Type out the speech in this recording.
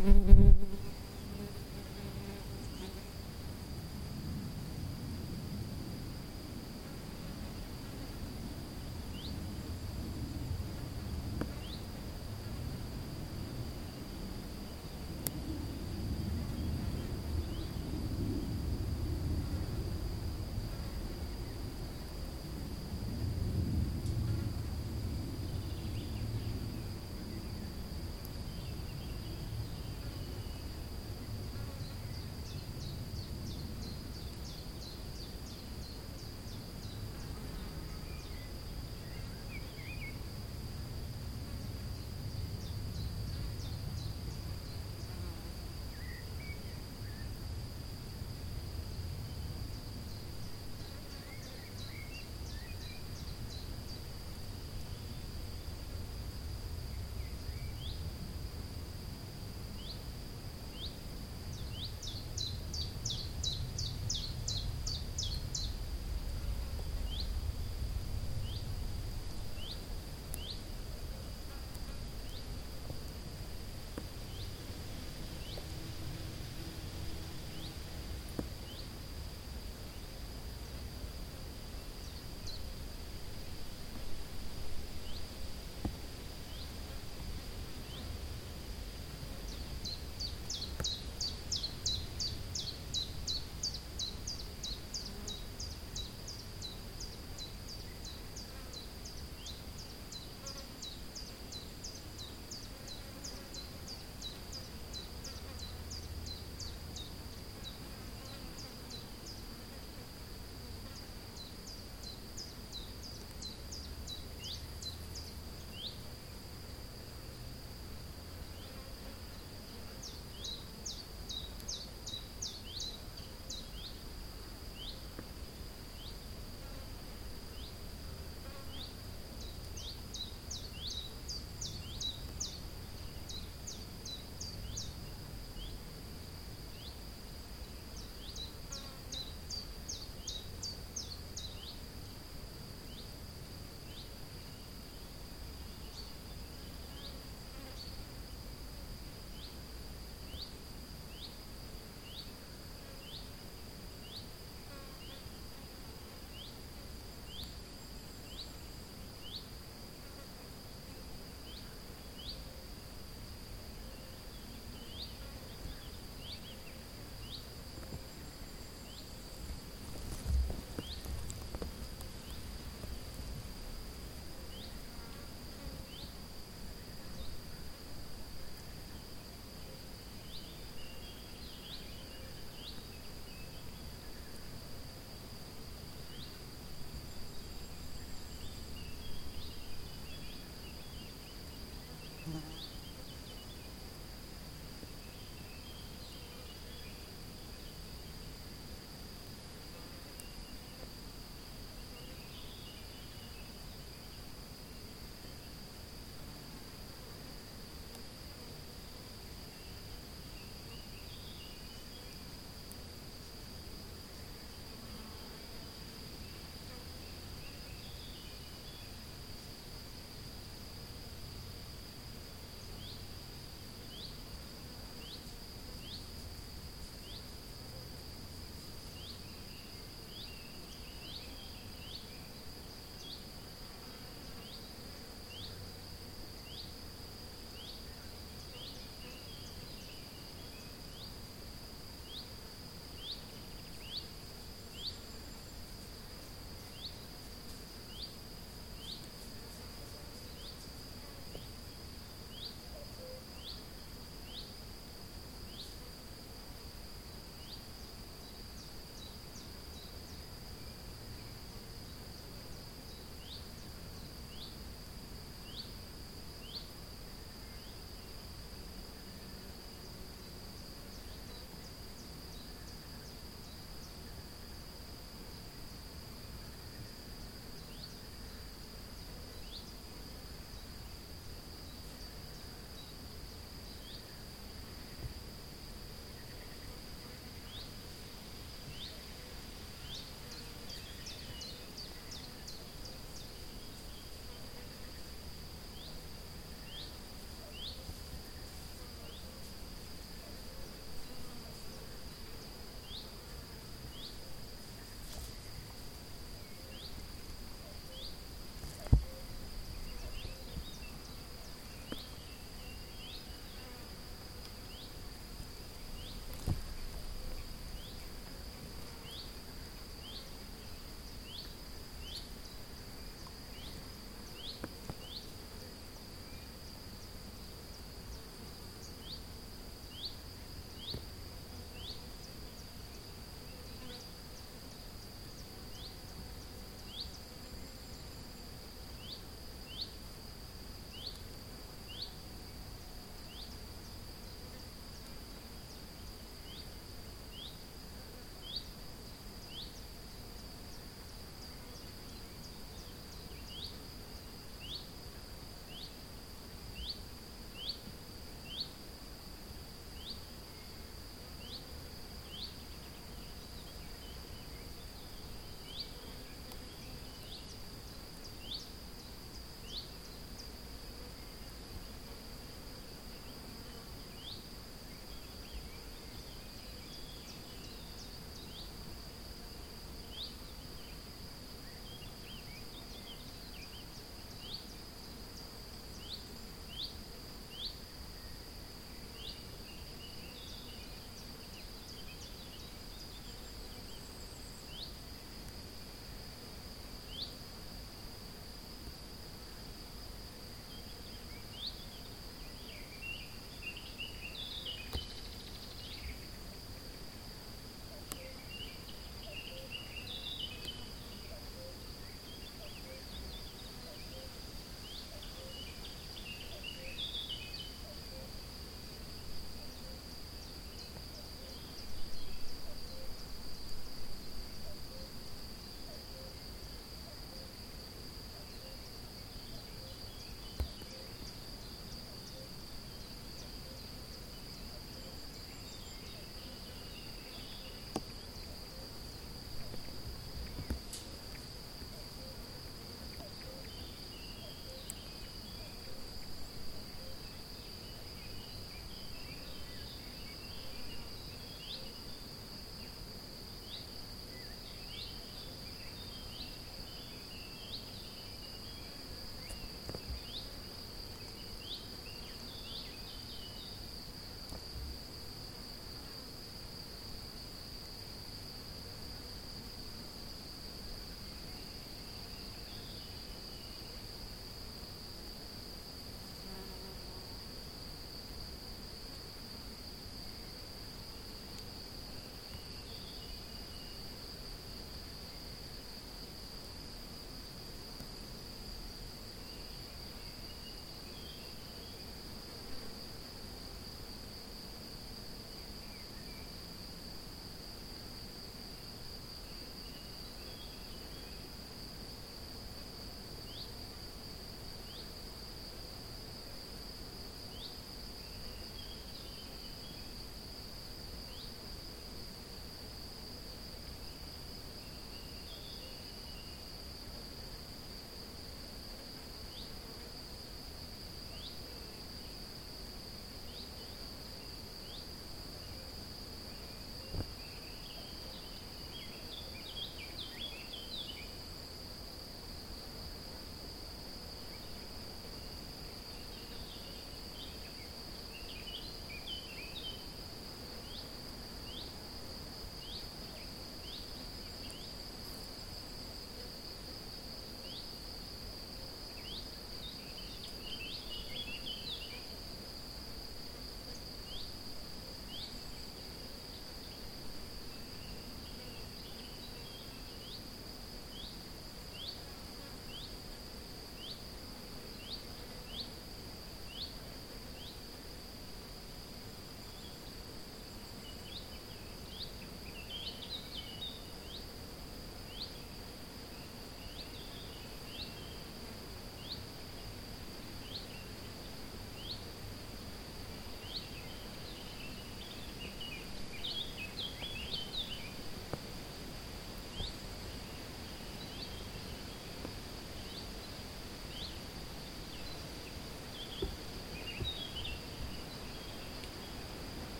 Mm-hmm.